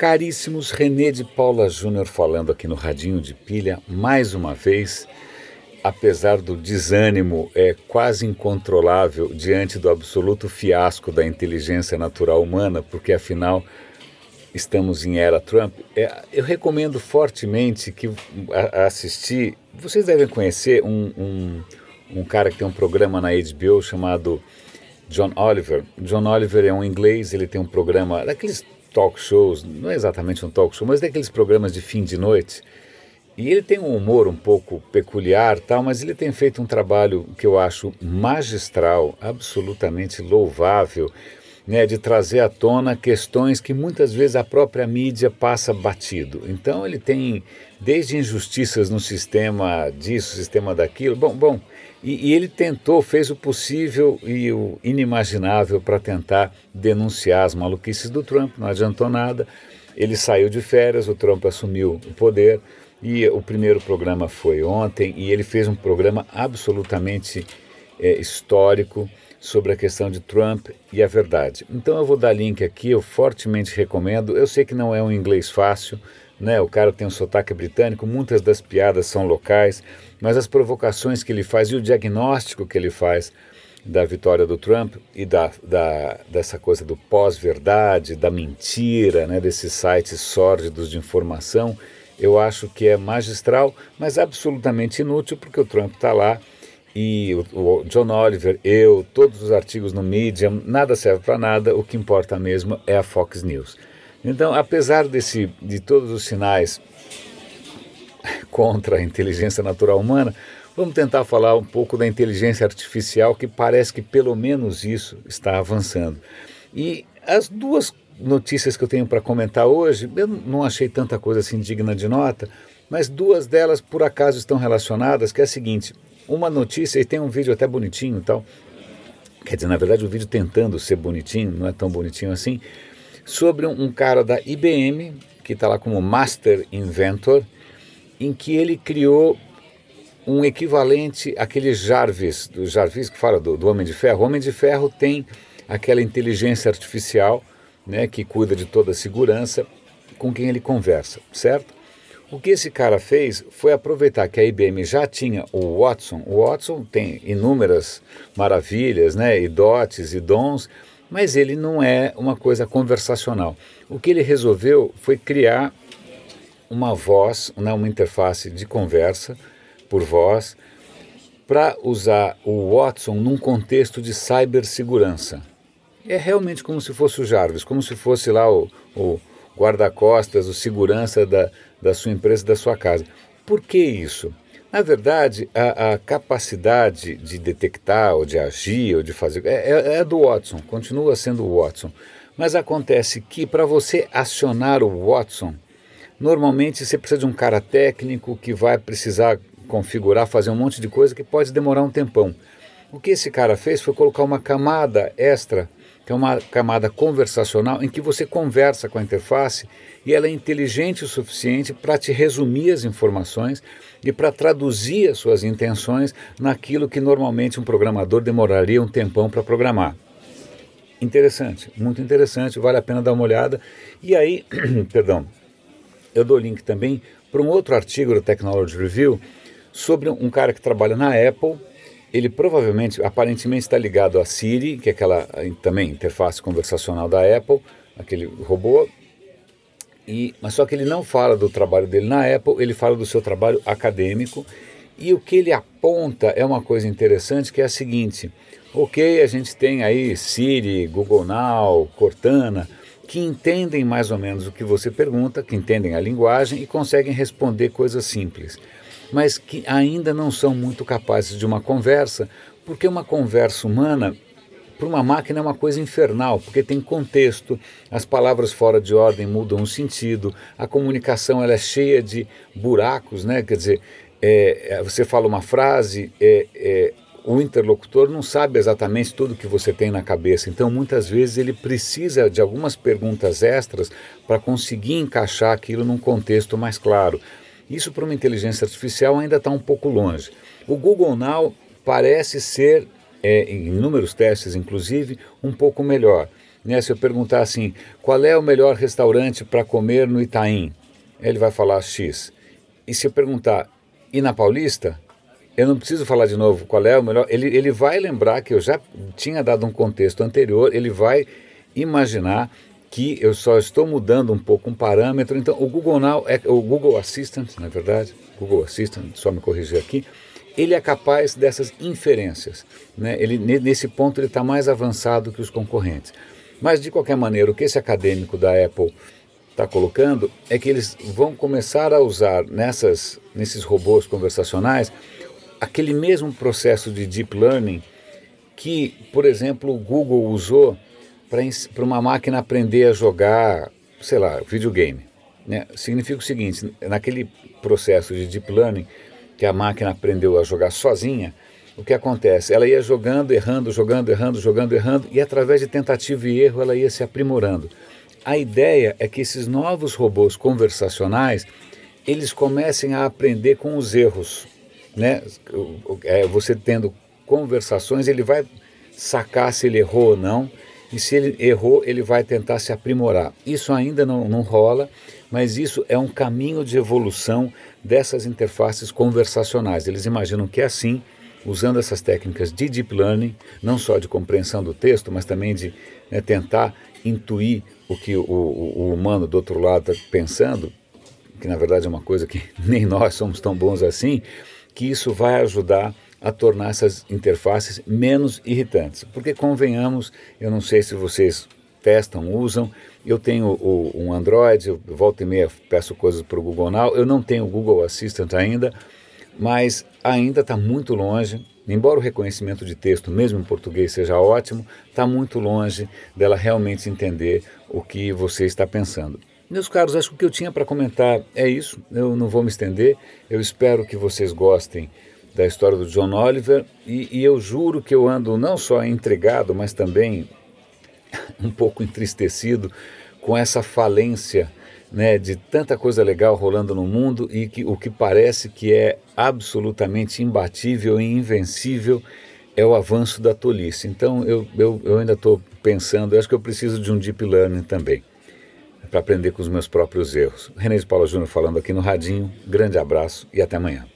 Caríssimos, René de Paula Júnior falando aqui no Radinho de Pilha, mais uma vez, apesar do desânimo é quase incontrolável diante do absoluto fiasco da inteligência natural humana, porque afinal estamos em era Trump, é, eu recomendo fortemente que a, a assistir. Vocês devem conhecer um, um, um cara que tem um programa na HBO chamado John Oliver. John Oliver é um inglês, ele tem um programa daqueles talk shows, não é exatamente um talk show, mas daqueles programas de fim de noite. E ele tem um humor um pouco peculiar, tal, mas ele tem feito um trabalho que eu acho magistral, absolutamente louvável, né, de trazer à tona questões que muitas vezes a própria mídia passa batido. Então ele tem desde injustiças no sistema disso, sistema daquilo. Bom, bom, e, e ele tentou, fez o possível e o inimaginável para tentar denunciar as maluquices do Trump. Não adiantou nada. Ele saiu de férias, o Trump assumiu o poder e o primeiro programa foi ontem e ele fez um programa absolutamente é, histórico sobre a questão de Trump e a verdade. Então eu vou dar link aqui, eu fortemente recomendo. Eu sei que não é um inglês fácil, né? O cara tem um sotaque britânico, muitas das piadas são locais, mas as provocações que ele faz e o diagnóstico que ele faz da vitória do Trump e da, da dessa coisa do pós-verdade, da mentira, né? Desses sites sórdidos de informação, eu acho que é magistral, mas absolutamente inútil porque o Trump está lá e o, John Oliver, eu, todos os artigos no Medium, nada serve para nada, o que importa mesmo é a Fox News. Então, apesar desse, de todos os sinais contra a inteligência natural humana, vamos tentar falar um pouco da inteligência artificial, que parece que pelo menos isso está avançando. E as duas notícias que eu tenho para comentar hoje, eu não achei tanta coisa assim digna de nota, mas duas delas por acaso estão relacionadas, que é a seguinte, uma notícia, e tem um vídeo até bonitinho e tal, quer dizer, na verdade o vídeo tentando ser bonitinho, não é tão bonitinho assim, sobre um, cara da IBM, que está lá como Master Inventor, em que ele criou um equivalente àquele Jarvis, do Jarvis que fala do, do Homem de Ferro. O Homem de Ferro tem aquela inteligência artificial né, que cuida de toda a segurança com quem ele conversa, certo? O que esse cara fez foi aproveitar que a IBM já tinha o Watson. O Watson tem inúmeras maravilhas, né, e dotes e dons, mas ele não é uma coisa conversacional. O que ele resolveu foi criar uma voz, né, uma interface de conversa por voz, para usar o Watson num contexto de cibersegurança. É realmente como se fosse o Jarvis, como se fosse lá o, o guarda-costas, o segurança da, da sua empresa, da sua casa. Por que isso? Na verdade, a, a, capacidade de detectar, ou de agir, ou de fazer, é, é, é do Watson, continua sendo o Watson. Mas acontece que para você acionar o Watson, normalmente você precisa de um cara técnico que vai precisar configurar, fazer um monte de coisa que pode demorar um tempão. O que esse cara fez foi colocar uma camada extra é uma camada conversacional em que você conversa com a interface e ela é inteligente o suficiente para te resumir as informações e para traduzir as suas intenções naquilo que normalmente um programador demoraria um tempão para programar. Interessante, muito interessante, vale a pena dar uma olhada. E aí, perdão, eu dou link também para um outro artigo do Technology Review sobre um cara que trabalha na Apple ele provavelmente, aparentemente está ligado a Siri, que é aquela também interface conversacional da Apple, aquele robô. E, mas só que ele não fala do trabalho dele na Apple, ele fala do seu trabalho acadêmico. E o que ele aponta é uma coisa interessante, que é a seguinte: ok, a gente tem aí Siri, Google Now, Cortana, que entendem mais ou menos o que você pergunta, que entendem a linguagem e conseguem responder coisas simples mas que ainda não são muito capazes de uma conversa, porque uma conversa humana para uma máquina é uma coisa infernal, porque tem contexto, as palavras fora de ordem mudam o sentido, a comunicação ela é cheia de buracos, né? quer dizer, é, é você fala uma frase, é, é, o interlocutor não sabe exatamente tudo que você tem na cabeça, então muitas vezes ele precisa de algumas perguntas extras para conseguir encaixar aquilo num contexto mais claro. Isso para uma inteligência artificial ainda está um pouco longe. O Google Now parece ser, é, em inúmeros testes inclusive, um pouco melhor. Né? Se eu perguntar assim, qual é o melhor restaurante para comer no Itaim? Ele vai falar X. E se eu perguntar, e na Paulista? Eu não preciso falar de novo qual é o melhor. Ele, ele vai lembrar que eu já tinha dado um contexto anterior, ele vai imaginar que eu só estou mudando um pouco um parâmetro. Então, o Google Now, é, o Google Assistant, na verdade, Google Assistant, só me corrigir aqui, ele é capaz dessas inferências. Né? Ele, nesse ponto ele está mais avançado que os concorrentes. Mas, de qualquer maneira, o que esse acadêmico da Apple está colocando é que eles vão começar a usar nessas, nesses robôs conversacionais aquele mesmo processo de deep learning que, por exemplo, o Google usou para uma máquina aprender a jogar, sei lá, videogame. Né? Significa o seguinte: naquele processo de deep learning que a máquina aprendeu a jogar sozinha, o que acontece? Ela ia jogando, errando, jogando, errando, jogando, errando, e através de tentativa e erro ela ia se aprimorando. A ideia é que esses novos robôs conversacionais eles comecem a aprender com os erros, né? É, você tendo conversações, ele vai sacar se ele errou ou não, e se ele errou, ele vai tentar se aprimorar. Isso ainda não, não rola, mas isso é um caminho de evolução dessas interfaces conversacionais. Eles imaginam que é assim, usando essas técnicas de deep learning, não só de compreensão do texto, mas também de né, tentar intuir o que o, o, o humano do outro lado está pensando, que na verdade é uma coisa que nem nós somos tão bons assim, que isso vai ajudar a tornar essas interfaces menos irritantes. Porque convenhamos, eu não sei se vocês testam, usam, eu tenho o, um Android, eu volto e meia peço coisas para o Google Now, eu não tenho o Google Assistant ainda, mas ainda está muito longe, embora o reconhecimento de texto, mesmo em português, seja ótimo, está muito longe dela realmente entender o que você está pensando. Meus caros, acho que o que eu tinha para comentar é isso, eu não vou me estender, eu espero que vocês gostem da história do John Oliver e, e eu juro que eu ando não só entregado, mas também um pouco entristecido com essa falência né, de tanta coisa legal rolando no mundo e que o que parece que é absolutamente imbatível e invencível é o avanço da tolice. Então eu, eu, eu ainda estou pensando, acho que eu preciso de um deep learning também, para aprender com os meus próprios erros. René de Paula Júnior falando aqui no Radinho, grande abraço e até amanhã.